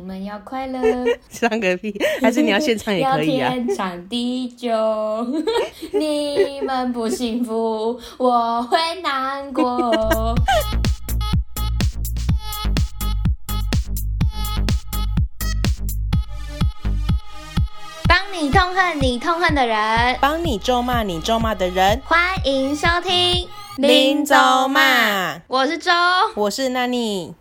你们要快乐，唱个屁！还是你要现唱也可以啊？要天长地久，你们不幸福，我会难过。帮你痛恨你痛恨的人，帮你咒骂你咒骂的人。欢迎收听林咒骂，我是周，我是 Nani。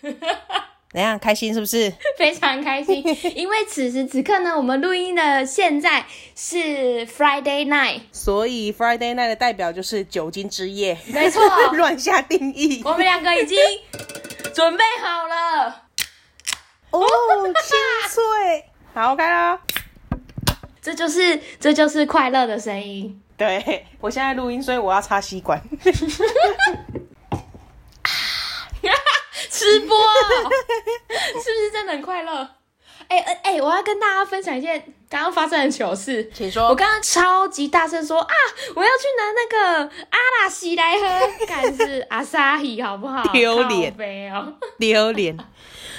怎样？开心是不是？非常开心，因为此时此刻呢，我们录音的现在是 Friday night，所以 Friday night 的代表就是酒精之夜。没错，乱下定义。我们两个已经准备好了。哦，清脆，好开了。这就是这就是快乐的声音。对，我现在录音，所以我要插吸管。直播，是不是真的很快乐？哎哎哎，我要跟大家分享一件刚刚发生的糗事。请说。我刚刚超级大声说啊，我要去拿那个阿拉西来喝，但是阿萨希好不好？丢脸，哦，丢脸。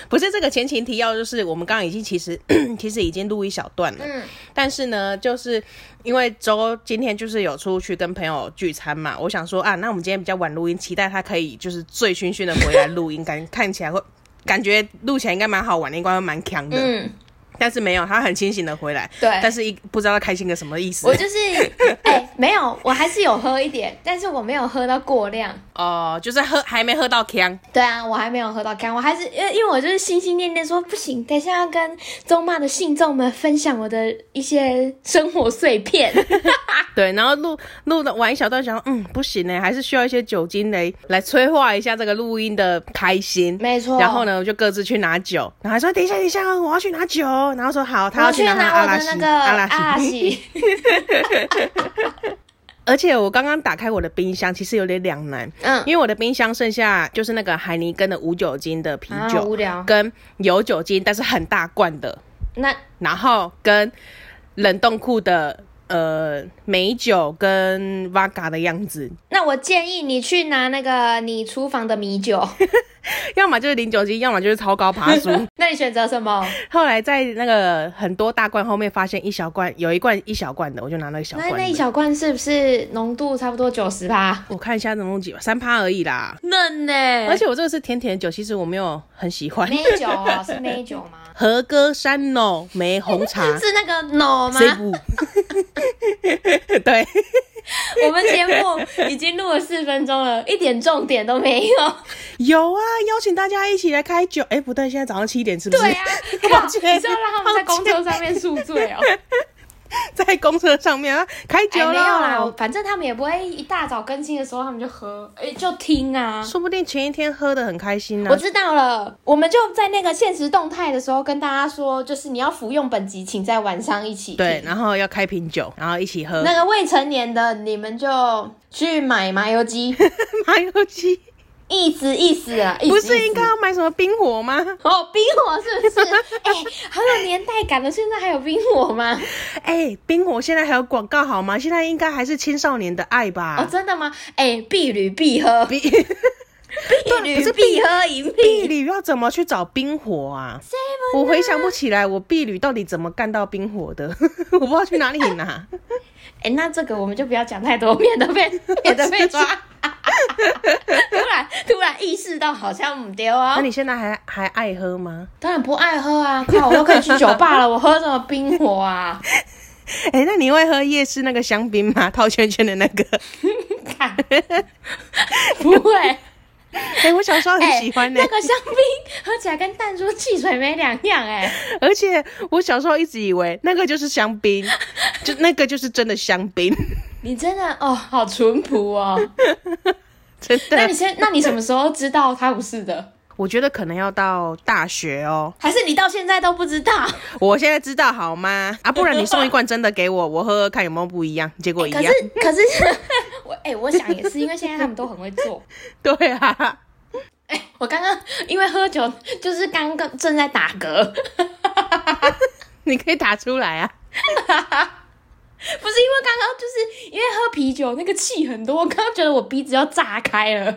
不是这个前情提要，就是我们刚刚已经其实 其实已经录一小段了，嗯，但是呢，就是因为周今天就是有出去跟朋友聚餐嘛，我想说啊，那我们今天比较晚录音，期待他可以就是醉醺醺的回来录音，感看起来会感觉录起来应该蛮好玩的，应该蛮强的，但是没有，他很清醒的回来。对，但是一不知道他开心个什么意思。我就是，哎、欸，没有，我还是有喝一点，但是我没有喝到过量。哦、呃，就是喝还没喝到锵。对啊，我还没有喝到锵，我还是因为因为我就是心心念念说不行，等一下要跟中骂的信众们分享我的一些生活碎片。对，然后录录的玩一小段，想嗯不行呢，还是需要一些酒精来来催化一下这个录音的开心。没错。然后呢，我就各自去拿酒，然后还说等一下等一下，我要去拿酒。然后说好，他要去拿阿拉西。阿拉西而且我刚刚打开我的冰箱，其实有点两难。嗯，因为我的冰箱剩下就是那个海尼根的无酒精的啤酒，无聊，跟有酒精但是很大罐的。那然后跟冷冻库的呃美酒跟 Vodka 的样子。那我建议你去拿那个你厨房的米酒。要么就是零酒精，要么就是超高趴数。那你选择什么？后来在那个很多大罐后面发现一小罐，有一罐一小罐的，我就拿那个小罐。那那一小罐是不是浓度差不多九十趴？我看一下浓度几吧，三趴而已啦。嫩呢、欸？而且我这个是甜甜的酒，其实我没有很喜欢。梅酒啊，是梅酒吗？和歌山 no 梅红茶是那个 no 吗？对。我们节目已经录了四分钟了，一点重点都没有。有啊，邀请大家一起来开酒。哎、欸，不对，现在早上七点是不是？对啊，靠，你是要让他们在公车上面宿醉哦？在公车上面啊，开酒了、欸、没有啦，反正他们也不会一大早更新的时候他们就喝，哎、欸，就听啊。说不定前一天喝的很开心呢、啊。我知道了，我们就在那个限时动态的时候跟大家说，就是你要服用本集，请在晚上一起。对，然后要开瓶酒，然后一起喝。那个未成年的你们就去买麻油鸡，麻油鸡。意思意思啊，不是应该要买什么冰火吗？哦，冰火是不是？哎、欸，很有年代感的，现在还有冰火吗？哎、欸，冰火现在还有广告好吗？现在应该还是青少年的爱吧？哦，真的吗？哎、欸，碧旅必喝，碧旅是，必喝一瓶。碧旅要怎么去找冰火啊？啊我回想不起来，我碧旅到底怎么干到冰火的？我不知道去哪里拿。哎、欸，那这个我们就不要讲太多，免得被免得被抓。突然突然意识到好像唔丢啊！那你现在还还爱喝吗？当然不爱喝啊！靠，我都可以去酒吧了，我喝什么冰火啊？哎、欸，那你会喝夜市那个香槟吗？套圈圈的那个？不会。哎、欸，我小时候很喜欢呢、欸。那个香槟喝起来跟淡出汽水没两样哎、欸。而且我小时候一直以为 那个就是香槟，就那个就是真的香槟。你真的哦，好淳朴哦，真的。那你先，那你什么时候知道它不是的？我觉得可能要到大学哦，还是你到现在都不知道？我现在知道好吗？啊，不然你送一罐真的给我，我喝喝看有没有不一样，结果一样。欸、可是，可是我哎、欸，我想也是，因为现在他们都很会做。对啊，哎、欸，我刚刚因为喝酒，就是刚刚正在打嗝，你可以打出来啊。不是因为刚刚就是因为喝啤酒那个气很多，我刚刚觉得我鼻子要炸开了。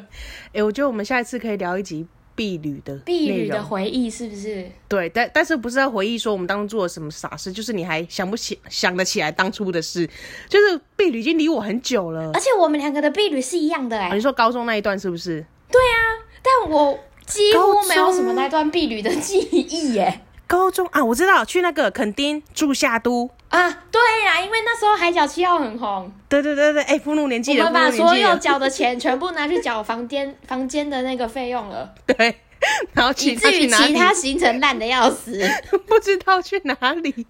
哎、欸，我觉得我们下一次可以聊一集毕旅的婢女的回忆是不是？对，但但是不是在回忆说我们当初做了什么傻事，就是你还想不起想得起来当初的事，就是婢女已经离我很久了，而且我们两个的婢女是一样的哎、欸。你说高中那一段是不是？对啊，但我几乎没有什么那段婢女的记忆耶、欸。高中啊，我知道去那个垦丁住夏都啊，对呀、啊，因为那时候海角七号很红。对对对对，哎，步入年纪了，我们把所有缴的钱全部拿去缴房间 房间的那个费用了。对，然后以至于其他行程烂的要死，不知道去哪里。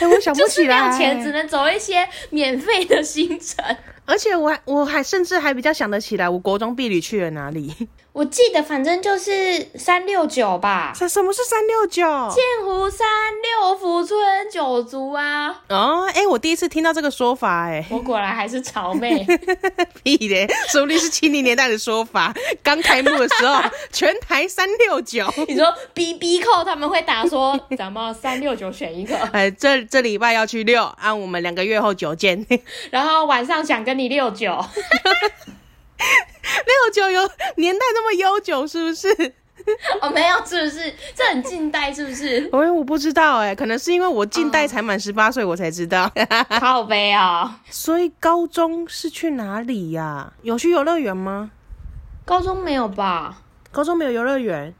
哎，我想不起来，就是没有钱，只能走一些免费的行程。而且我还我还甚至还比较想得起来，我国中毕旅去了哪里？我记得反正就是三六九吧。什什么是三六九？剑湖山六福村九族啊。哦，哎、欸，我第一次听到这个说法、欸，哎，我果然还是潮妹。屁嘞，说不定是七零年代的说法。刚开幕的时候，全台三六九。你说 B B 扣他们会打说，咱们三六九选一个。哎、欸，这这礼拜要去六，按、啊、我们两个月后九见。然后晚上想跟你六九。六九有年代那么悠久是不是？哦，没有，是不是？这很近代是不是？我我不知道哎，可能是因为我近代才满十八岁，我才知道。好悲啊！所以高中是去哪里呀、啊？有去游乐园吗？高中没有吧？高中没有游乐园。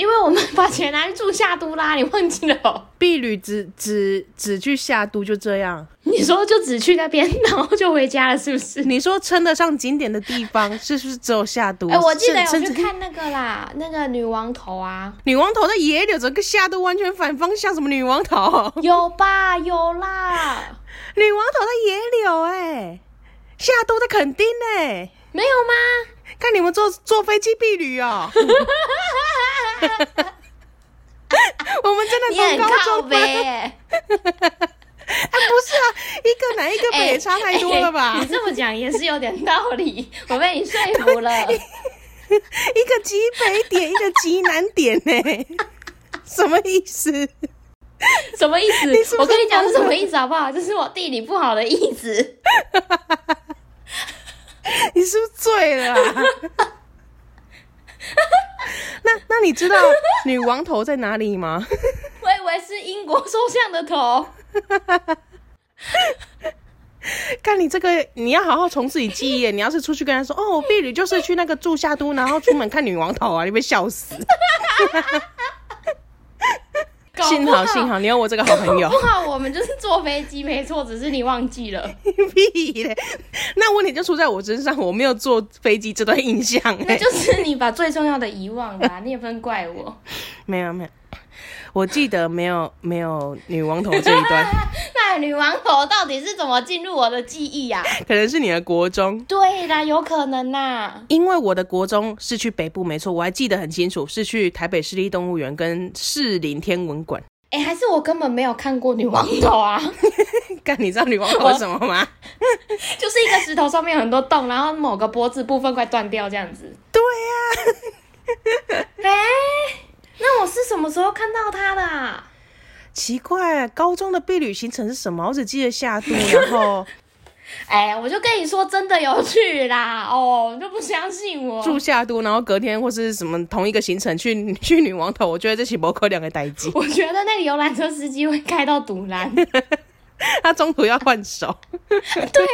因为我们把钱拿去住夏都啦，你忘记了？毕旅只只只去夏都就这样？你说就只去那边，然后就回家了，是不是？你说称得上景点的地方，是不是只有夏都？哎、欸，我记得我去看那个啦，那个女王头啊，女王头在野柳，整个夏都完全反方向，什么女王头？有吧，有啦，女王头在野柳、欸，哎，夏都在垦丁、欸，哎，没有吗？看你们坐坐飞机避旅哦。我们真的从高中飞？哎，不是啊，一个南一个北也差太多了吧？你这么讲也是有点道理，我被你说服了。一个极北点，一个极南点，呢？什么意思？什么意思？我跟你讲是什么意思好不好？这是我地理不好的意思。你是不是醉了、啊？那那你知道女王头在哪里吗？我以为是英国首相的头。看你这个，你要好好从自己记忆。你要是出去跟他说，哦，婢女就是去那个住夏都，然后出门看女王头啊，你被笑死。幸好幸好你有我这个好朋友。不好，我们就是坐飞机没错，只是你忘记了。屁嘞！那问题就出在我身上，我没有坐飞机这段印象。那就是你把最重要的遗忘啦，你也不能怪我。没 有没有。我记得没有没有女王头这一段，那女王头到底是怎么进入我的记忆呀、啊？可能是你的国中，对啦，有可能呐。因为我的国中是去北部，没错，我还记得很清楚，是去台北市立动物园跟士林天文馆。哎、欸，还是我根本没有看过女王头啊？干，你知道女王头是什么吗？就是一个石头上面有很多洞，然后某个脖子部分快断掉这样子。对呀、啊。哎、欸。那我是什么时候看到他的啊？奇怪，高中的避旅行程是什么？我只记得夏都，然后，哎，我就跟你说，真的有趣啦！哦，你就不相信我？住夏都，然后隔天或是什么同一个行程去 去女王头，我觉得这是不可两个代机。我觉得那个游览车司机会开到堵拦，他中途要换手。对。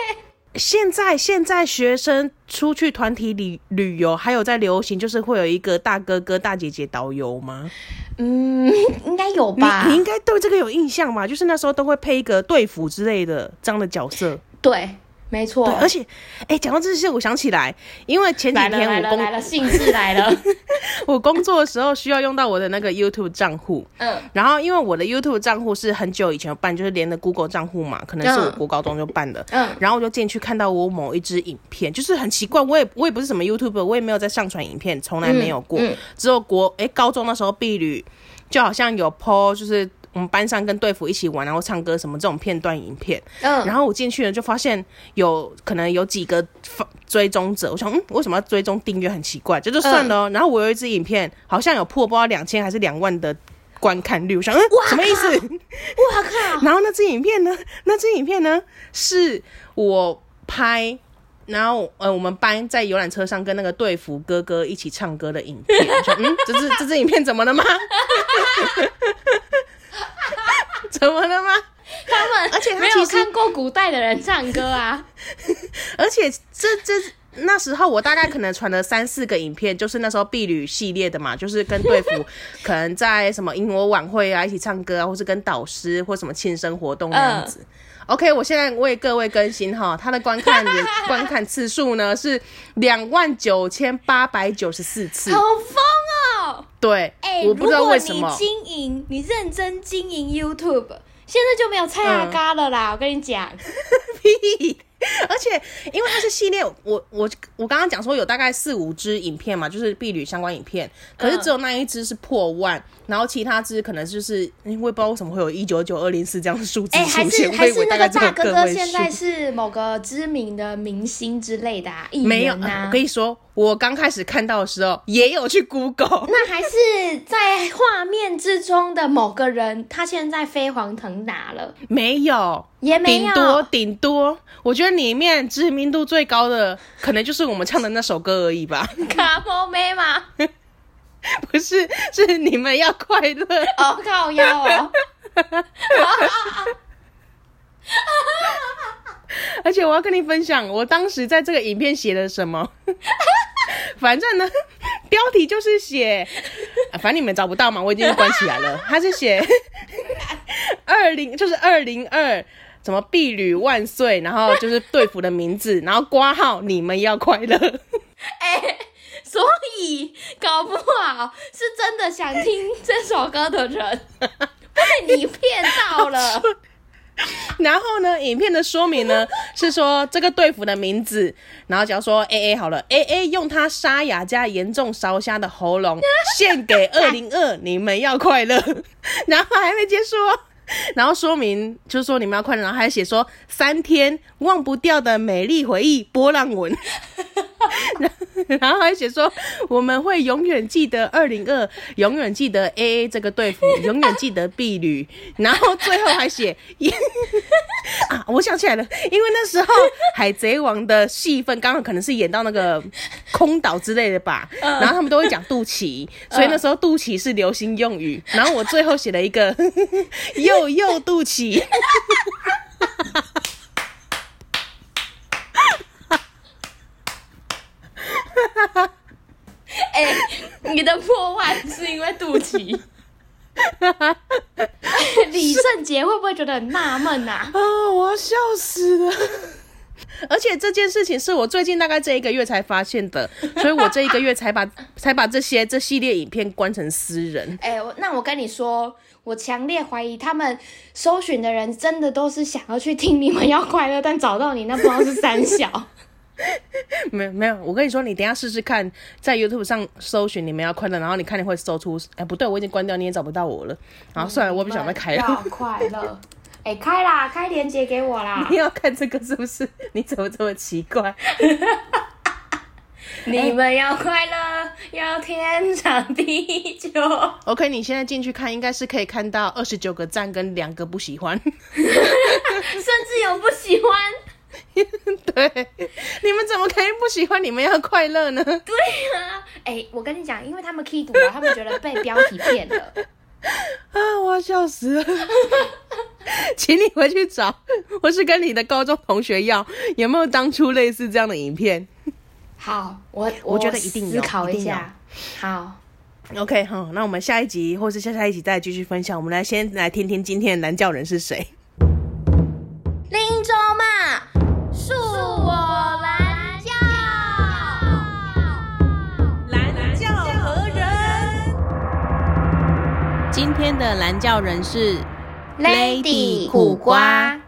现在现在学生出去团体旅旅游，还有在流行，就是会有一个大哥哥大姐姐导游吗？嗯，应该有吧。你，你应该对这个有印象吧？就是那时候都会配一个队服之类的这样的角色。对。没错，而且，哎、欸，讲到这些，我想起来，因为前几天我工来了，兴致来了，我工作的时候需要用到我的那个 YouTube 账户，嗯，然后因为我的 YouTube 账户是很久以前办，就是连的 Google 账户嘛，可能是我国高中就办的，嗯，然后我就进去看到我某一支影片，就是很奇怪，我也我也不是什么 YouTuber，我也没有在上传影片，从来没有过，嗯。嗯、只有国哎、欸、高中那时候毕旅，就好像有 po 就是。我们班上跟队服一起玩，然后唱歌什么这种片段影片，嗯，然后我进去了就发现有可能有几个追踪者，我想嗯，为什么要追踪订阅很奇怪，这就算了。嗯、然后我有一支影片好像有破不知道两千还是两万的观看率，我想嗯，什么意思？哇靠！然后那支影片呢？那支影片呢？是我拍然后呃，我们班在游览车上跟那个队服哥哥一起唱歌的影片。说嗯，这支这支影片怎么了吗？怎么了吗？他们而且他没有看过古代的人唱歌啊。而且这这那时候我大概可能传了三四个影片，就是那时候婢女系列的嘛，就是跟队服 可能在什么英国晚会啊一起唱歌啊，或是跟导师或什么庆生活动那样子。呃 OK，我现在为各位更新哈，他的观看也 观看次数呢是两万九千八百九十四次，好疯哦！对，哎、欸，我不知道为什么。你经营，你认真经营 YouTube，现在就没有蔡阿嘎了啦！嗯、我跟你讲，屁！而且因为它是系列，我我我刚刚讲说有大概四五支影片嘛，就是碧旅相关影片，可是只有那一支是破万。嗯然后其他支可能就是，因为不知道为什么会有一九九二零四这样的数字出现。还是还是那个大哥哥现在是某个知名的明星之类的啊？没有啊，我跟你说，我刚开始看到的时候也有去 Google，那还是在画面之中的某个人，他现在飞黄腾达了？没有，也没有，顶多顶多，我觉得里面知名度最高的可能就是我们唱的那首歌而已吧。卡莫妹吗？不是，是你们要快乐哦，靠腰哦。而且我要跟你分享，我当时在这个影片写了什么。反正呢，标题就是写，反正你们找不到嘛，我已经关起来了。他是写 二零，就是二零二，什么毕旅万岁，然后就是队服的名字，然后挂号你们要快乐。欸所以搞不好是真的想听这首歌的人被你骗到了。然后呢，影片的说明呢是说这个队服的名字，然后假如说 A A 好了，A A 用他沙哑加严重烧瞎的喉咙 献给二零二，你们要快乐。然后还没结束哦，然后说明就是说你们要快乐，然后还写说三天忘不掉的美丽回忆波浪纹。然后还写说，我们会永远记得二零二，永远记得 A A 这个队服，永远记得 B 旅。然后最后还写 啊，我想起来了，因为那时候海贼王的戏份刚好可能是演到那个空岛之类的吧，然后他们都会讲肚脐，所以那时候肚脐是流行用语。然后我最后写了一个 又又肚脐。哎、欸，你的破万是因为肚脐？李圣杰会不会觉得很纳闷呐？啊，我要笑死了！而且这件事情是我最近大概这一个月才发现的，所以我这一个月才把才把这些这系列影片关成私人。哎、欸，那我跟你说，我强烈怀疑他们搜寻的人真的都是想要去听你们要快乐，但找到你那不知道是三小。没有没有，我跟你说，你等一下试试看，在 YouTube 上搜寻“你们要快乐”，然后你看你会搜出，哎，不对，我已经关掉，你也找不到我了。然后算了，我不想再开了。要快乐，哎，开啦，开链接给我啦。你要看这个是不是？你怎么这么奇怪？你们要快乐，要天长地久。OK，你现在进去看，应该是可以看到二十九个赞跟两个不喜欢，甚至有不喜欢。对，你们怎么可以不喜欢？你们要快乐呢？对啊，哎、欸，我跟你讲，因为他们 key 读了，他们觉得被标题骗了。啊，我要笑死了！请你回去找，我是跟你的高中同学要，有没有当初类似这样的影片？好，我我，觉得一定有，思考一下。好，OK，好，那我们下一集或是下下一集再继续分享。我们来先来听听今天的男教人是谁。林州嘛。今天的蓝教人是 Lady 苦瓜，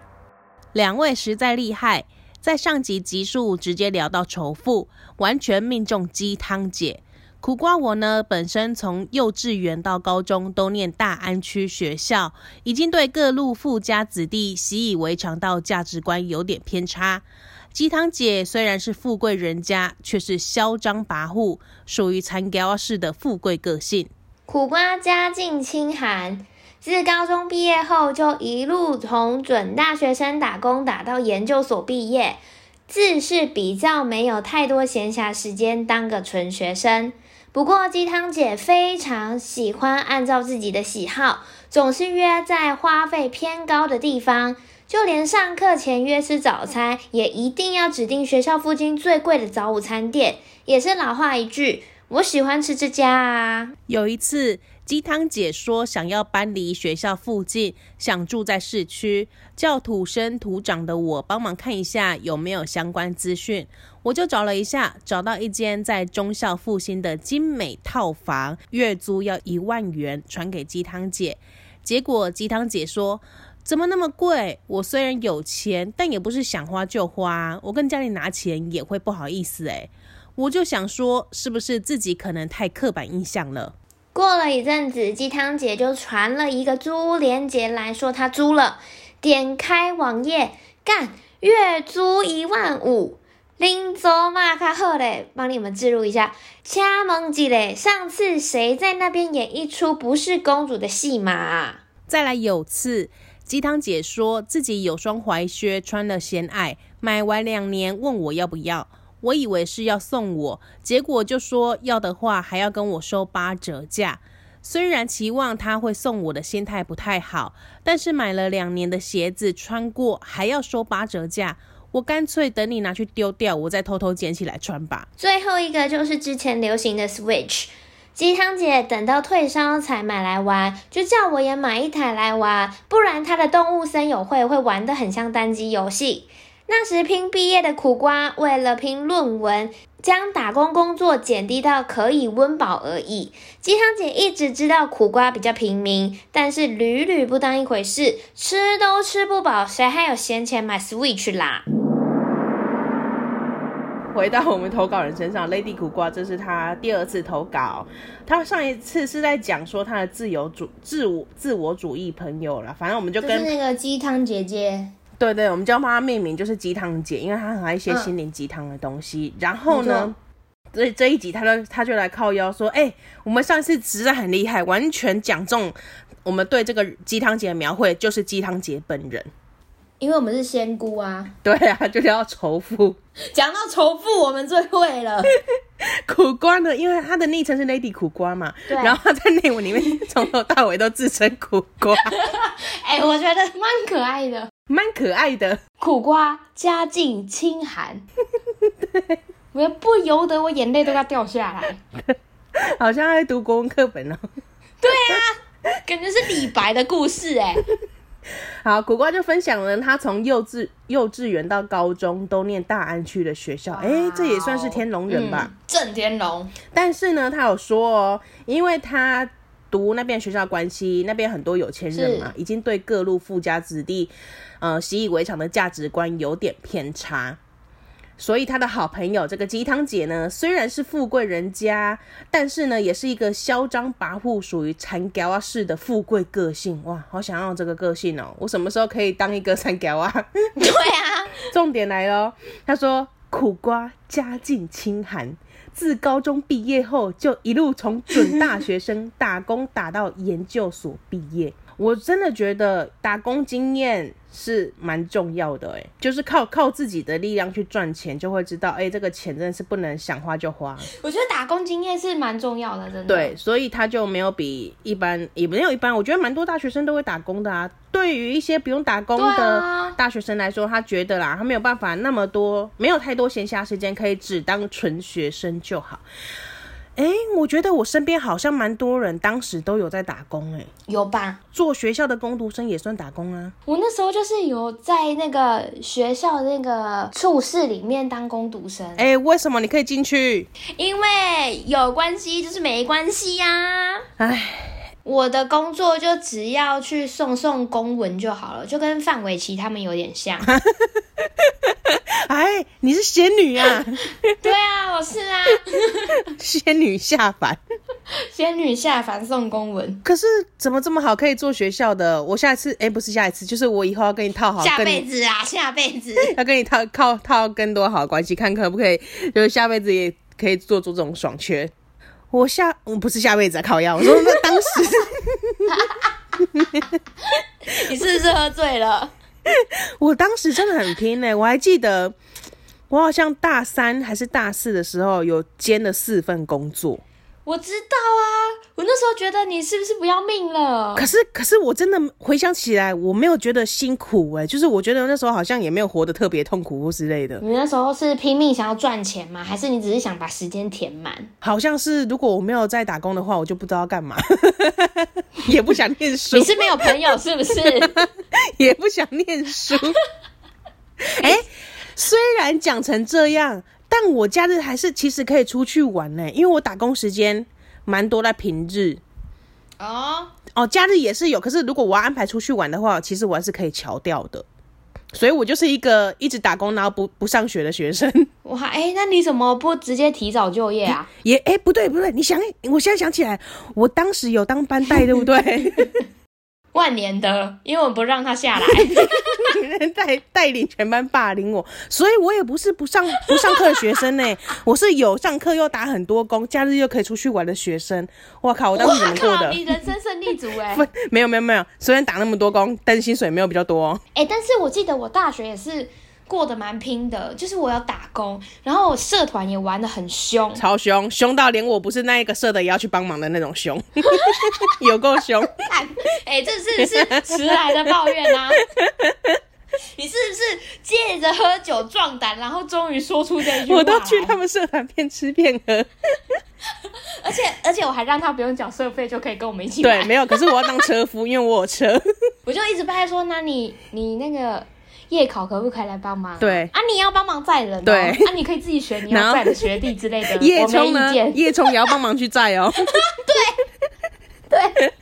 两位实在厉害，在上集集数直接聊到仇富，完全命中鸡汤姐。苦瓜我呢，本身从幼稚园到高中都念大安区学校，已经对各路富家子弟习以为常到价值观有点偏差。鸡汤姐虽然是富贵人家，却是嚣张跋扈，属于残胶式的富贵个性。苦瓜家境清寒，自高中毕业后就一路从准大学生打工打到研究所毕业。自是比较没有太多闲暇时间当个纯学生。不过鸡汤姐非常喜欢按照自己的喜好，总是约在花费偏高的地方，就连上课前约吃早餐，也一定要指定学校附近最贵的早午餐店。也是老话一句，我喜欢吃这家啊。有一次。鸡汤姐说想要搬离学校附近，想住在市区，叫土生土长的我帮忙看一下有没有相关资讯。我就找了一下，找到一间在中校复兴的精美套房，月租要一万元，传给鸡汤姐。结果鸡汤姐说：“怎么那么贵？我虽然有钱，但也不是想花就花，我跟家里拿钱也会不好意思。”诶，我就想说，是不是自己可能太刻板印象了？过了一阵子，鸡汤姐就传了一个租链接来说她租了，点开网页，干，月租一万五，林州嘛卡赫嘞，帮你们记录一下，掐蒙吉嘞，上次谁在那边演一出不是公主的戏码啊？再来有次，鸡汤姐说自己有双踝靴穿了嫌矮，买完两年问我要不要。我以为是要送我，结果就说要的话还要跟我收八折价。虽然期望他会送我的心态不太好，但是买了两年的鞋子穿过还要收八折价，我干脆等你拿去丢掉，我再偷偷捡起来穿吧。最后一个就是之前流行的 Switch，鸡汤姐等到退烧才买来玩，就叫我也买一台来玩，不然他的动物森友会会玩得很像单机游戏。那时拼毕业的苦瓜，为了拼论文，将打工工作减低到可以温饱而已。鸡汤姐一直知道苦瓜比较平民，但是屡屡不当一回事，吃都吃不饱，谁还有闲钱买 Switch 啦？回到我们投稿人身上，Lady 苦瓜，这是他第二次投稿。他上一次是在讲说他的自由主、自我、自我主义朋友了，反正我们就跟就那个鸡汤姐姐。对对，我们就要帮他命名，就是鸡汤姐，因为她很爱一些心灵鸡汤的东西。嗯、然后呢，这这一集她就她就来靠腰说：“哎、欸，我们上次实在很厉害，完全讲中我们对这个鸡汤姐的描绘，就是鸡汤姐本人。因为我们是仙姑啊。对啊，就是要仇富。讲到仇富，我们最会了。苦瓜呢，因为他的昵称是 Lady 苦瓜嘛，对。然后他在内文里面从头到尾都自称苦瓜。哎、欸，我觉得蛮可爱的。蛮可爱的苦瓜，家境清寒，对，我不由得我眼泪都要掉下来，好像在读国文课本哦。对啊，感觉是李白的故事哎。好，苦瓜就分享了他从幼稚幼稚园到高中都念大安区的学校，哎、欸，这也算是天龙人吧？郑、嗯、天龙。但是呢，他有说哦，因为他。读那边学校关系，那边很多有钱人嘛，已经对各路富家子弟，呃，习以为常的价值观有点偏差。所以他的好朋友这个鸡汤姐呢，虽然是富贵人家，但是呢，也是一个嚣张跋扈、属于残胶啊式的富贵个性。哇，好想要这个个性哦！我什么时候可以当一个残胶啊？对啊，重点来喽，他说苦瓜家境清寒。自高中毕业后，就一路从准大学生打工打到研究所毕业。我真的觉得打工经验是蛮重要的，哎，就是靠靠自己的力量去赚钱，就会知道，哎，这个钱真的是不能想花就花。我觉得打工经验是蛮重要的，真的。对，所以他就没有比一般，也没有一般。我觉得蛮多大学生都会打工的啊。对于一些不用打工的大学生来说，他觉得啦，他没有办法那么多，没有太多闲暇时间可以只当纯学生就好。哎，我觉得我身边好像蛮多人当时都有在打工，哎，有吧？做学校的工读生也算打工啊。我那时候就是有在那个学校那个处室里面当工读生。哎，为什么你可以进去？因为有关系就是没关系呀、啊。哎。我的工作就只要去送送公文就好了，就跟范玮琪他们有点像。哎，你是仙女啊？对啊，我是啊。仙女下凡，仙女下凡送公文。可是怎么这么好，可以做学校的？我下一次，哎、欸，不是下一次，就是我以后要跟你套好，下辈子啊，下辈子 要跟你套靠套更多好的关系，看可不可以，就是下辈子也可以做做这种爽缺。我下我不是下辈子啊，靠腰。我说那当时，你是不是喝醉了？我当时真的很拼呢。我还记得我好像大三还是大四的时候有兼了四份工作。我知道啊，我那时候觉得你是不是不要命了？可是，可是我真的回想起来，我没有觉得辛苦哎、欸，就是我觉得那时候好像也没有活得特别痛苦或之类的。你那时候是拼命想要赚钱吗？还是你只是想把时间填满？好像是，如果我没有在打工的话，我就不知道干嘛，也不想念书。你是没有朋友是不是？也不想念书。哎、欸，虽然讲成这样。但我假日还是其实可以出去玩呢，因为我打工时间蛮多在平日。哦哦，假日也是有，可是如果我要安排出去玩的话，其实我还是可以调掉的。所以我就是一个一直打工然后不不上学的学生。哇，哎、欸，那你怎么不直接提早就业啊？也哎、欸，不对不对，你想，我现在想起来，我当时有当班带，对不对？万年的，因为我不让他下来，带 带领全班霸凌我，所以我也不是不上不上课的学生呢，我是有上课又打很多工，假日又可以出去玩的学生。我靠，我当时怎么过的？你人生胜利组 哎！没有没有没有，虽然打那么多工，但是薪水没有比较多。哎、欸，但是我记得我大学也是。过得蛮拼的，就是我要打工，然后我社团也玩的很凶，超凶，凶到连我不是那一个社的也要去帮忙的那种凶，有够凶。哎、欸，这是不是迟来的抱怨啊？你是不是借着喝酒壮胆，然后终于说出这句话？我都去他们社团边吃边喝，而且而且我还让他不用缴社费就可以跟我们一起玩。对，没有，可是我要当车夫，因为我有车。我就一直拍说，那你你那个。夜考可不可以来帮忙？对啊，你要帮忙载人、喔。对啊，你可以自己选你要载的学弟之类的。叶冲呢？叶冲也要帮忙去载哦、喔。对对，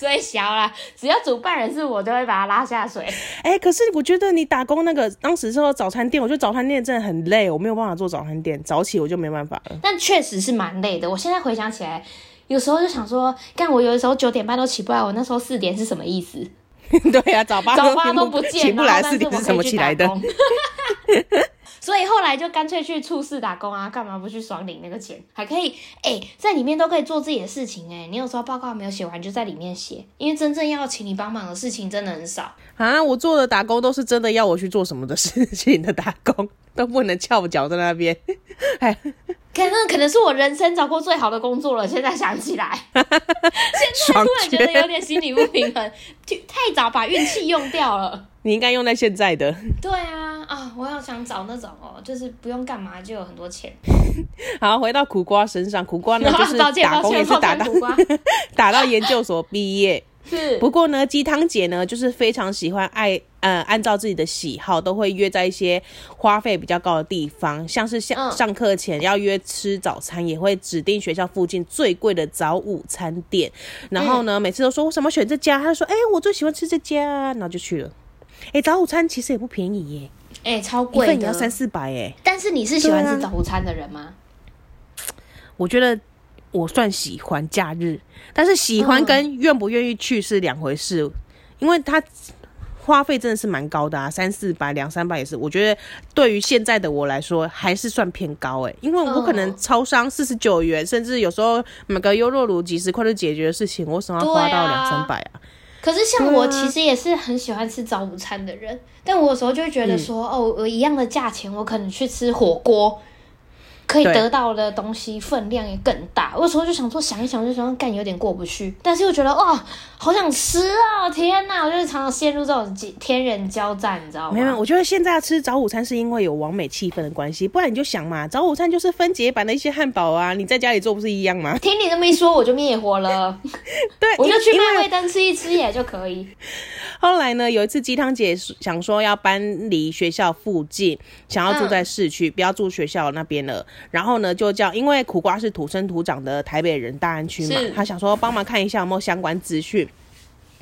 所以小啦，只要主办人是我，就会把他拉下水。哎、欸，可是我觉得你打工那个当时说早餐店，我觉得早餐店真的很累，我没有办法做早餐店，早起我就没办法了。但确实是蛮累的。我现在回想起来，有时候就想说，干我有的时候九点半都起不来，我那时候四点是什么意思？对呀、啊，早八早八都不见，起不来，四点是怎么起来的？所以后来就干脆去处事打工啊，干嘛不去爽领那个钱？还可以哎、在里面都可以做自己的事情哎、你有时候报告没有写完，就在里面写，因为真正要请你帮忙的事情真的很少啊。我做的打工都是真的要我去做什么的事情的打工，都不能翘脚在那边。可能可能是我人生找过最好的工作了。现在想起来，现在突然觉得有点心理不平衡，太早把运气用掉了。你应该用在现在的。对啊，啊，我要想找那种哦，就是不用干嘛就有很多钱。好，回到苦瓜身上，苦瓜呢就是打工也是打到打到研究所毕业。是，不过呢，鸡汤姐呢，就是非常喜欢爱，呃，按照自己的喜好，都会约在一些花费比较高的地方，像是像上课前要约吃早餐，也会指定学校附近最贵的早午餐店。然后呢，每次都说为什么选这家，他就说，哎、欸，我最喜欢吃这家，然后就去了。哎、欸，早午餐其实也不便宜耶，哎、欸，超贵，一份也要三四百哎。但是你是喜欢吃早午餐的人吗？我觉得。我算喜欢假日，但是喜欢跟愿不愿意去是两回事，嗯、因为它花费真的是蛮高的啊，三四百、两三百也是。我觉得对于现在的我来说，还是算偏高哎、欸，因为我可能超商四十九元，甚至有时候买个优酪乳几十块就解决的事情，我为什么要花到两三百啊？可是像我其实也是很喜欢吃早午餐的人，但我有时候就会觉得说，嗯、哦，我一样的价钱，我可能去吃火锅。可以得到的东西分量也更大，我有时候就想说，想一想就想干，有点过不去，但是又觉得哇、哦，好想吃啊、哦！天哪，我就是常常陷入这种天人交战，你知道吗？没有，我觉得现在要吃早午餐是因为有完美气氛的关系，不然你就想嘛，早午餐就是分解版的一些汉堡啊，你在家里做不是一样吗？听你这么一说，我就灭火了。对，我就去麦味登吃一吃也就可以。后来呢，有一次鸡汤姐想说要搬离学校附近，想要住在市区，嗯、不要住学校那边了。然后呢，就叫因为苦瓜是土生土长的台北人，大安区嘛，他想说帮忙看一下有没有相关资讯。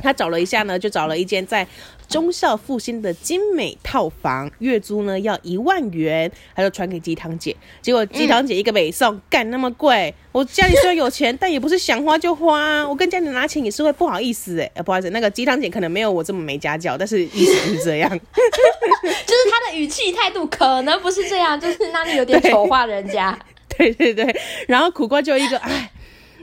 他找了一下呢，就找了一间在忠孝复兴的精美套房，月租呢要一万元，他就传给鸡汤姐。结果鸡汤姐一个北送，干、嗯、那么贵，我家里虽然有钱，但也不是想花就花，我跟家里拿钱也是会不好意思哎、欸，不好意思，那个鸡汤姐可能没有我这么没家教，但是意思是这样，就是他的语气态度可能不是这样，就是那里有点丑化人家，对，对对对，然后苦瓜就一个，哎，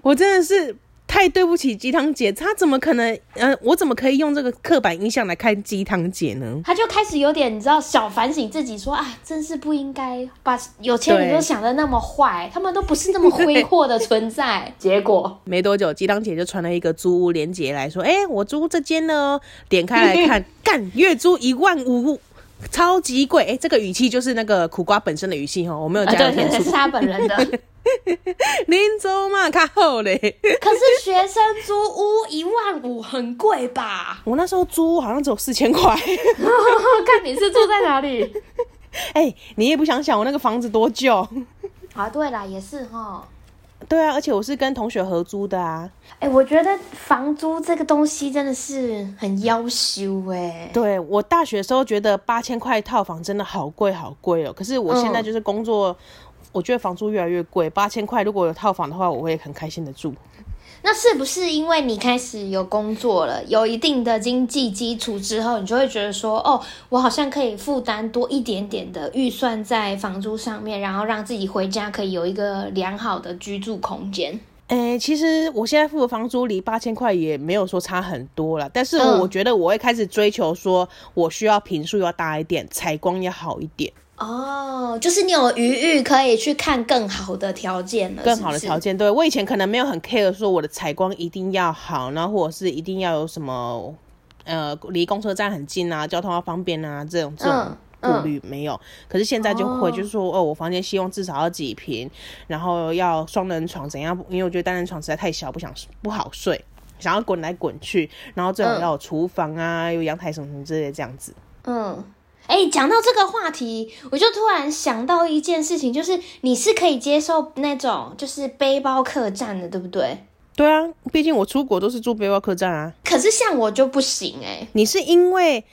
我真的是。太对不起鸡汤姐，她怎么可能？呃，我怎么可以用这个刻板印象来看鸡汤姐呢？她就开始有点，你知道，小反省自己说，说啊，真是不应该把有钱人都想的那么坏，他们都不是那么挥霍的存在。结果没多久，鸡汤姐就传了一个租屋链接来说，哎、欸，我租这间呢，点开来看，干月租一万五。超级贵哎、欸，这个语气就是那个苦瓜本身的语气哈，我没有加添醋。对对对，是他本人的。林州嘛，看好嘞。可是学生租屋一万五很贵吧？我那时候租屋好像只有四千块。看你是住在哪里？哎、欸，你也不想想我那个房子多旧。啊，对啦，也是哈。对啊，而且我是跟同学合租的啊。哎、欸，我觉得房租这个东西真的是很要羞哎。对，我大学的时候觉得八千块套房真的好贵好贵哦，可是我现在就是工作，嗯、我觉得房租越来越贵。八千块如果有套房的话，我会很开心的住。那是不是因为你开始有工作了，有一定的经济基础之后，你就会觉得说，哦，我好像可以负担多一点点的预算在房租上面，然后让自己回家可以有一个良好的居住空间？诶、欸，其实我现在付的房租离八千块也没有说差很多了，但是我觉得我会开始追求说，我需要平数要大一点，采光要好一点。哦，就是你有余裕可以去看更好的条件了，更好的条件。对，我以前可能没有很 care 说我的采光一定要好，然后或者是一定要有什么呃离公车站很近啊，交通要方便啊这种这种顾虑没有。嗯嗯、可是现在就会就是说哦，哦，我房间希望至少要几平，然后要双人床怎样？因为我觉得单人床实在太小，不想不好睡，想要滚来滚去，然后最好要有厨房啊，嗯、有阳台什么什么之类的这样子。嗯。哎，讲到这个话题，我就突然想到一件事情，就是你是可以接受那种就是背包客栈的，对不对？对啊，毕竟我出国都是住背包客栈啊。可是像我就不行哎。你是因为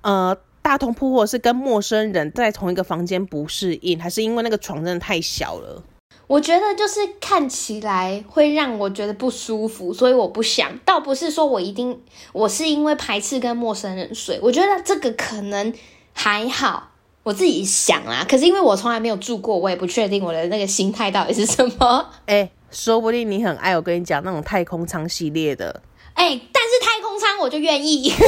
呃大通铺或是跟陌生人在同一个房间不适应，还是因为那个床真的太小了？我觉得就是看起来会让我觉得不舒服，所以我不想。倒不是说我一定，我是因为排斥跟陌生人睡。我觉得这个可能。还好，我自己想啦。可是因为我从来没有住过，我也不确定我的那个心态到底是什么。哎、欸，说不定你很爱我跟你讲那种太空舱系列的。哎、欸，但是太空舱我就愿意。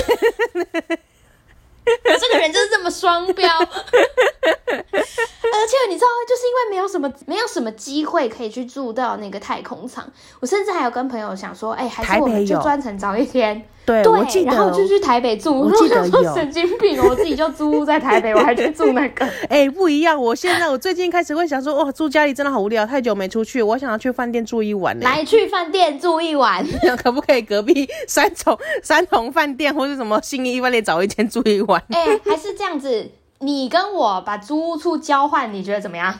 我这个人就是这么双标。而且你知道，就是因为没有什么没有什么机会可以去住到那个太空舱，我甚至还有跟朋友想说，哎、欸，还是我们就专程找一天。对，对，我记得，然后就去台北住。我记得有神经病，我自己就租屋在台北，我还去住那个。哎、欸，不一样。我现在我最近开始会想说，哇，住家里真的好无聊，太久没出去，我想要去饭店住一晚。来去饭店住一晚，可不可以？隔壁三重 三重饭店或是什么新义饭店找一间住一晚？哎、欸，还是这样子，你跟我把租屋处交换，你觉得怎么样？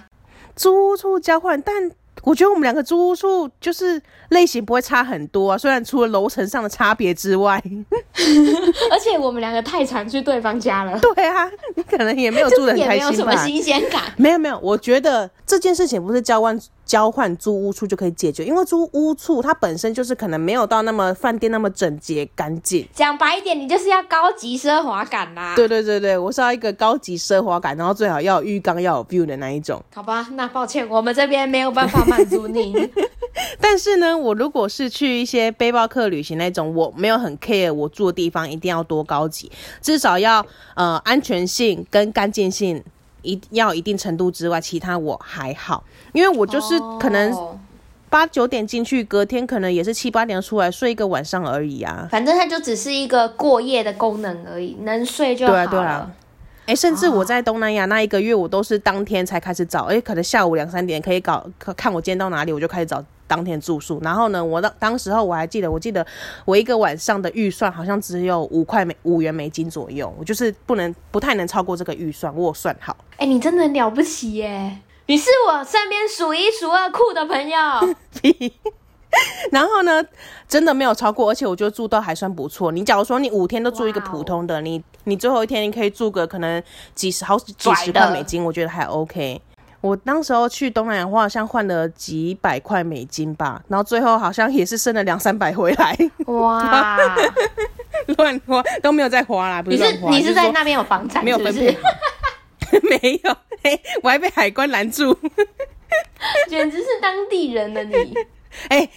租屋处交换，但。我觉得我们两个租屋处就是类型不会差很多啊，虽然除了楼层上的差别之外，而且我们两个太常去对方家了。对啊，你可能也没有住的很开心吧？也没有什么新鲜感。没有没有，我觉得这件事情不是交换。交换租屋处就可以解决，因为租屋处它本身就是可能没有到那么饭店那么整洁干净。讲白一点，你就是要高级奢华感啦。对对对对，我是要一个高级奢华感，然后最好要有浴缸，要有 view 的那一种。好吧，那抱歉，我们这边没有办法满足你。但是呢，我如果是去一些背包客旅行那种，我没有很 care 我住的地方一定要多高级，至少要呃安全性跟干净性。一要一定程度之外，其他我还好，因为我就是可能八九点进去，隔天可能也是七八点出来睡一个晚上而已啊。反正它就只是一个过夜的功能而已，能睡就好了。对啊，对啊。哎、欸，甚至我在东南亚那一个月，我都是当天才开始找，哎、欸，可能下午两三点可以搞，看我今天到哪里，我就开始找。当天住宿，然后呢，我当当时候我还记得，我记得我一个晚上的预算好像只有五块美五元美金左右，我就是不能不太能超过这个预算，我算好。哎、欸，你真的很了不起耶！你是我身边数一数二酷的朋友。然后呢，真的没有超过，而且我觉得住都还算不错。你假如说你五天都住一个普通的你你最后一天你可以住个可能几十好几十块美金，我觉得还 OK。我当时候去东南亚，好像换了几百块美金吧，然后最后好像也是剩了两三百回来。哇，乱花都没有再花啦，不是。你是你是在那边有房产？没有分配？没有，嘿，我还被海关拦住，简直是当地人了你。哎、欸，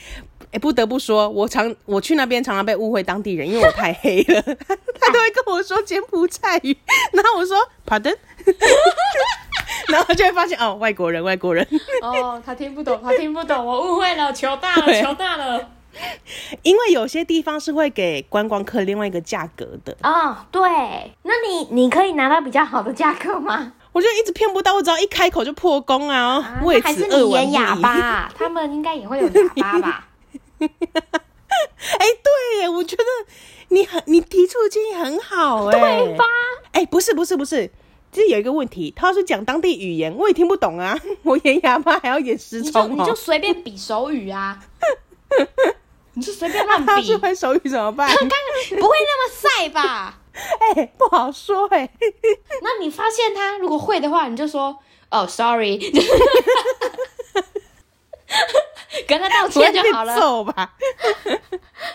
哎，不得不说，我常我去那边常常被误会当地人，因为我太黑了，他都会跟我说柬埔寨语，然后我说 Pardon，然后就会发现哦，外国人，外国人。哦，他听不懂，他听不懂，我误会了，求大了，求大了。因为有些地方是会给观光客另外一个价格的。哦，对，那你你可以拿到比较好的价格吗？我就一直骗不到，我只要一开口就破功啊！啊为还是你演哑巴？他们应该也会有哑巴吧？哎、欸，对耶，我觉得你很，你提出的建议很好，哎，对吧？哎、欸，不是，不是，不是，就是有一个问题，他要是讲当地语言，我也听不懂啊！我演哑巴还要演失聪，你就随便比手语啊！你就随便乱比，他是会手语怎么办？不会那么晒吧？哎、欸，不好说哎、欸。那你发现他如果会的话，你就说哦，sorry，跟他道歉就好了。走吧。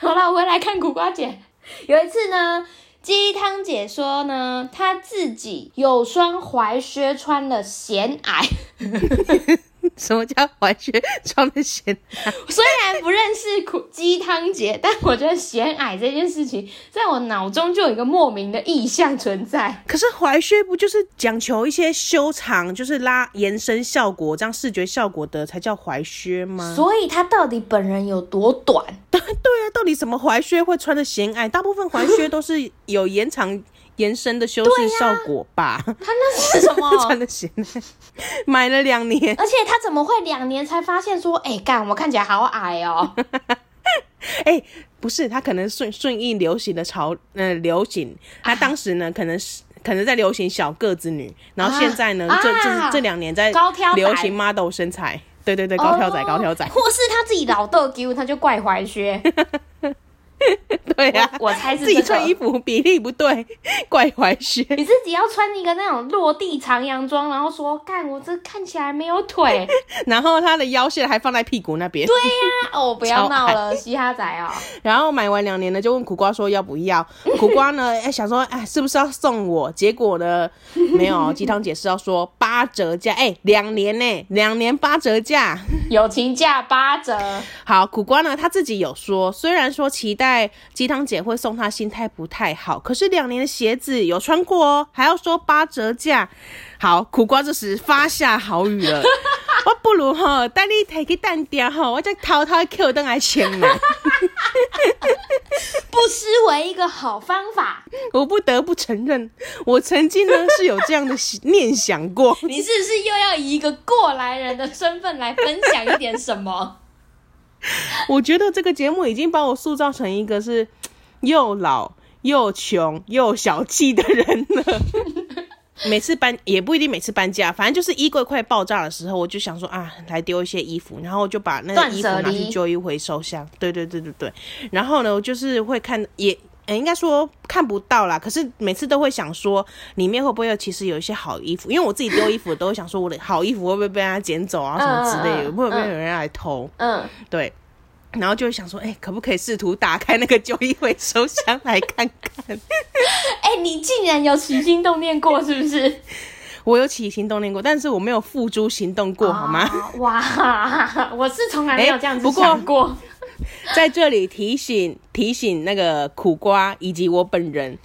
好了，我回来看苦瓜姐。有一次呢，鸡汤姐说呢，她自己有双踝靴穿了显矮。什么叫踝靴穿的显矮？虽然不认识苦鸡汤姐，但我觉得显矮这件事情，在我脑中就有一个莫名的意象存在。可是踝靴不就是讲求一些修长，就是拉延伸效果，这样视觉效果的才叫踝靴吗？所以他到底本人有多短？对对啊，到底什么踝靴会穿的显矮？大部分踝靴都是有延长。延伸的修饰效果吧，他那是什么？穿的鞋，买了两年，而且他怎么会两年才发现说，哎、欸，干，我看起来好矮哦、喔。哎、欸，不是，他可能顺顺应流行的潮，呃，流行。他当时呢，可能是可能在流行小个子女，然后现在呢，啊、这这这两年在流行 model 身材，对对对，高挑仔，高挑仔，或是他自己老逗 Q，，他就怪踝靴。对呀、啊，我猜是、这个、自己穿衣服比例不对，怪怀靴。你自己要穿一个那种落地长洋装，然后说：“干，我这看起来没有腿。”然后他的腰线还放在屁股那边。对呀、啊，哦，不要闹了，嘻哈仔哦。然后买完两年呢，就问苦瓜说要不要？苦瓜呢，哎，想说，哎，是不是要送我？结果呢，没有。鸡汤姐是要说八折价，哎，两年呢，两年八折价，友情价八折。好，苦瓜呢，他自己有说，虽然说期待。在鸡汤姐会送她，心态不太好。可是两年的鞋子有穿过哦，还要说八折价。好，苦瓜这时发下好语了，我不如哈带你提去单店哈，我再偷偷 Q 灯来签呢。不失为一个好方法。我不得不承认，我曾经呢是有这样的念想过。你是不是又要以一个过来人的身份来分享一点什么？我觉得这个节目已经把我塑造成一个是 又老又穷又小气的人了。每次搬也不一定每次搬家，反正就是衣柜快爆炸的时候，我就想说啊，来丢一些衣服，然后就把那个衣服拿去旧衣回收箱。对对对对对。然后呢，我就是会看，也应该说看不到啦。可是每次都会想说，里面会不会有其实有一些好衣服？因为我自己丢衣服都会想说，我的好衣服会不会被人家捡走啊什么之类的，会不会有人来偷？嗯，对。然后就会想说，哎、欸，可不可以试图打开那个旧衣回收箱来看看？哎、欸，你竟然有起心动念过，是不是？我有起心动念过，但是我没有付诸行动过，哦、好吗？哇，我是从来没有这样子想过。欸 在这里提醒提醒那个苦瓜以及我本人，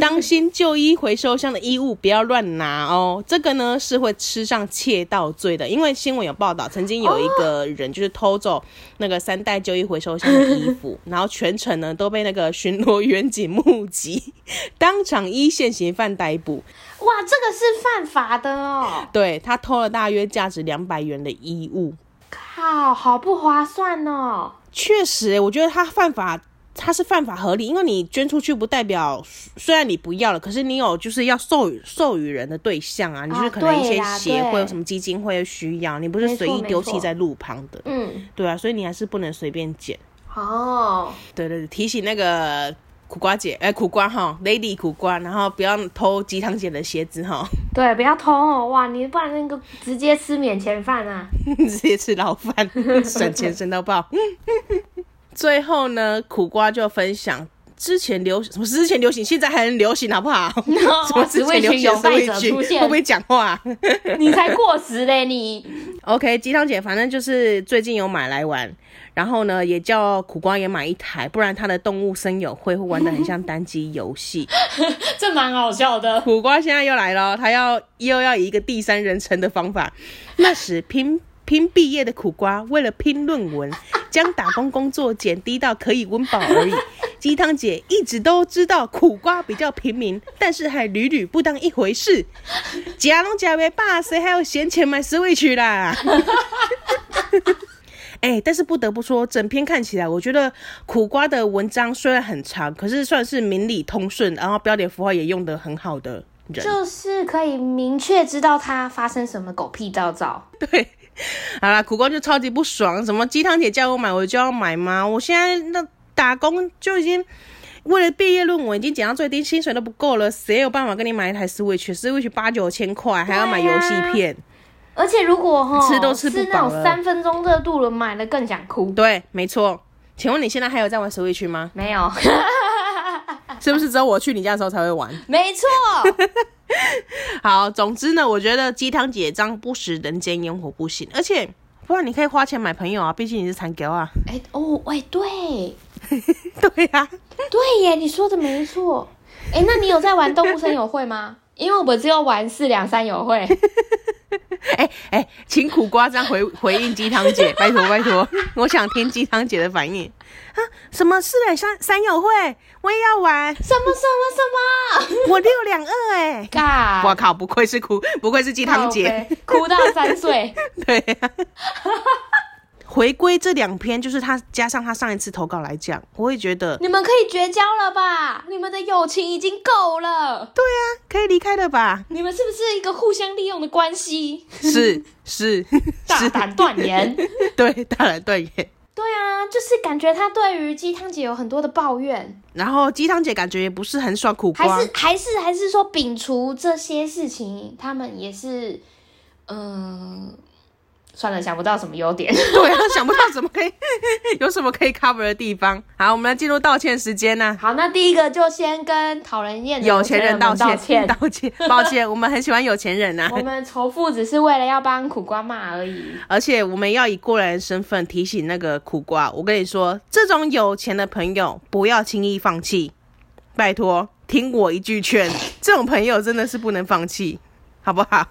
当心旧衣回收箱的衣物不要乱拿哦。这个呢是会吃上窃盗罪的，因为新闻有报道，曾经有一个人就是偷走那个三代旧衣回收箱的衣服，然后全程呢都被那个巡逻员警目击，当场一线行犯逮捕。哇，这个是犯法的哦。对，他偷了大约价值两百元的衣物，靠，好不划算哦。确实，我觉得他犯法，他是犯法合理，因为你捐出去不代表，虽然你不要了，可是你有就是要授予授予人的对象啊，你就是可能一些协会、什么基金会需要，你不是随意丢弃在路旁的，嗯，对啊，所以你还是不能随便捡。哦，对对对，提醒那个。苦瓜姐，哎、欸，苦瓜哈，Lady 苦瓜，然后不要偷鸡汤姐的鞋子哈。对，不要偷哦，哇，你不然那个直接吃免钱饭啊，直接吃牢饭，省钱省到爆。最后呢，苦瓜就分享之前流什么之前流行，现在还很流行，好不好 什么之前流行的 Switch 会不会讲话？你才过时嘞，你 OK，鸡汤姐反正就是最近有买来玩，然后呢也叫苦瓜也买一台，不然他的动物森友会会玩得很像单机游戏。这蛮好笑的。苦瓜现在又来了，他要又要以一个第三人称的方法。那时拼拼毕业的苦瓜，为了拼论文，将打工工作减低到可以温饱而已。鸡汤姐一直都知道苦瓜比较平民，但是还屡屡不当一回事。假龙假为爸，谁还有闲钱买 Switch 啦？哎、欸，但是不得不说，整篇看起来，我觉得苦瓜的文章虽然很长，可是算是明理通顺，然后标点符号也用得很好的人，就是可以明确知道他发生什么狗屁倒灶。对，好啦，苦瓜就超级不爽，什么鸡汤姐叫我买，我就要买吗？我现在那。打工就已经为了毕业论文已经减到最低，薪水都不够了，谁有办法跟你买一台 Switch？Switch 八九千块，还要买游戏片，而且如果哈吃都吃不饱了，三分钟热度了，买了更想哭。对，没错。请问你现在还有在玩 Switch 吗？没有，是不是只有我去你家的时候才会玩？没错。好，总之呢，我觉得鸡汤姐这样不食人间烟火不行，而且不然你可以花钱买朋友啊，毕竟你是残狗啊。哎、欸、哦，喂，对。对呀、啊，对耶，你说的没错。哎，那你有在玩动物森友会吗？因为我只有玩四两三友会。哎哎，请苦瓜这样回回应鸡汤姐，拜托拜托，我想听鸡汤姐的反应。啊，什么四两三三友会？我也要玩。什么什么什么？我六两二哎！嘎！我靠，不愧是哭，不愧是鸡汤姐，哭到三岁。对、啊。回归这两篇，就是他加上他上一次投稿来讲，我会觉得你们可以绝交了吧？你们的友情已经够了。对啊，可以离开了吧？你们是不是一个互相利用的关系？是是，大胆断言。对，大胆断言。对啊，就是感觉他对于鸡汤姐有很多的抱怨，然后鸡汤姐感觉也不是很爽苦瓜，还是还是还是说摒除这些事情，他们也是嗯。算了，想不到什么优点。对啊，想不到怎么可以有什么可以 cover 的地方。好，我们来进入道歉时间呢。好，那第一个就先跟讨人厌的有钱人道歉，道歉，抱歉，我们很喜欢有钱人呐、啊。我们仇富只是为了要帮苦瓜骂而已。而且我们要以过来人身份提醒那个苦瓜，我跟你说，这种有钱的朋友不要轻易放弃，拜托，听我一句劝，这种朋友真的是不能放弃，好不好？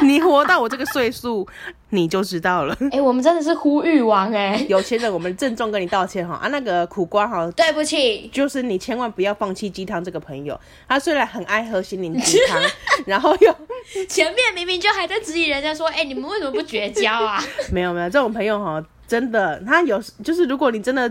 你活到我这个岁数，你就知道了。哎、欸，我们真的是呼吁王哎、欸！有钱人，我们郑重跟你道歉哈啊！那个苦瓜哈，对不起，就是你千万不要放弃鸡汤这个朋友。他虽然很爱喝心灵鸡汤，然后又前面明明就还在质疑人家说，哎、欸，你们为什么不绝交啊？没有没有，这种朋友哈。真的，他有就是，如果你真的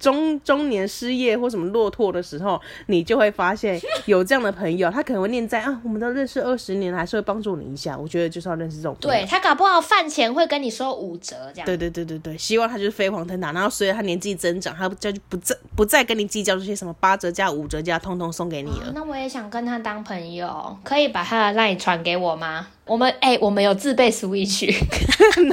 中中年失业或什么落拓的时候，你就会发现有这样的朋友，他可能会念在啊，我们都认识二十年了，还是会帮助你一下。我觉得就是要认识这种朋友。对，他搞不好饭钱会跟你说五折这样。对对对对对，希望他就是飞黄腾达，然后随着他年纪增长，他就不再不再跟你计较这些什么八折价、五折价，通通送给你了。哦，那我也想跟他当朋友，可以把他的 LINE 传给我吗？我们哎、欸，我们有自备 Switch，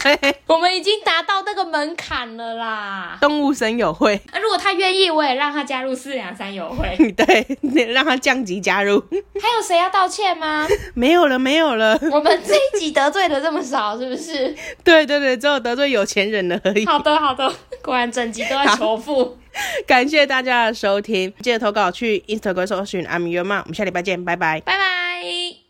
对我们已经达到那个门槛了啦。动物森友会，那、啊、如果他愿意，我也让他加入四两三友会。对，让他降级加入。还有谁要道歉吗？没有了，没有了。我们这一集得罪的这么少，是不是？对对对，只有得罪有钱人了而已。好的好的，果然整集都在仇富。感谢大家的收听，记得投稿去 Instagram 搜寻 I'm Your Mom。我们下礼拜见，拜拜，拜拜。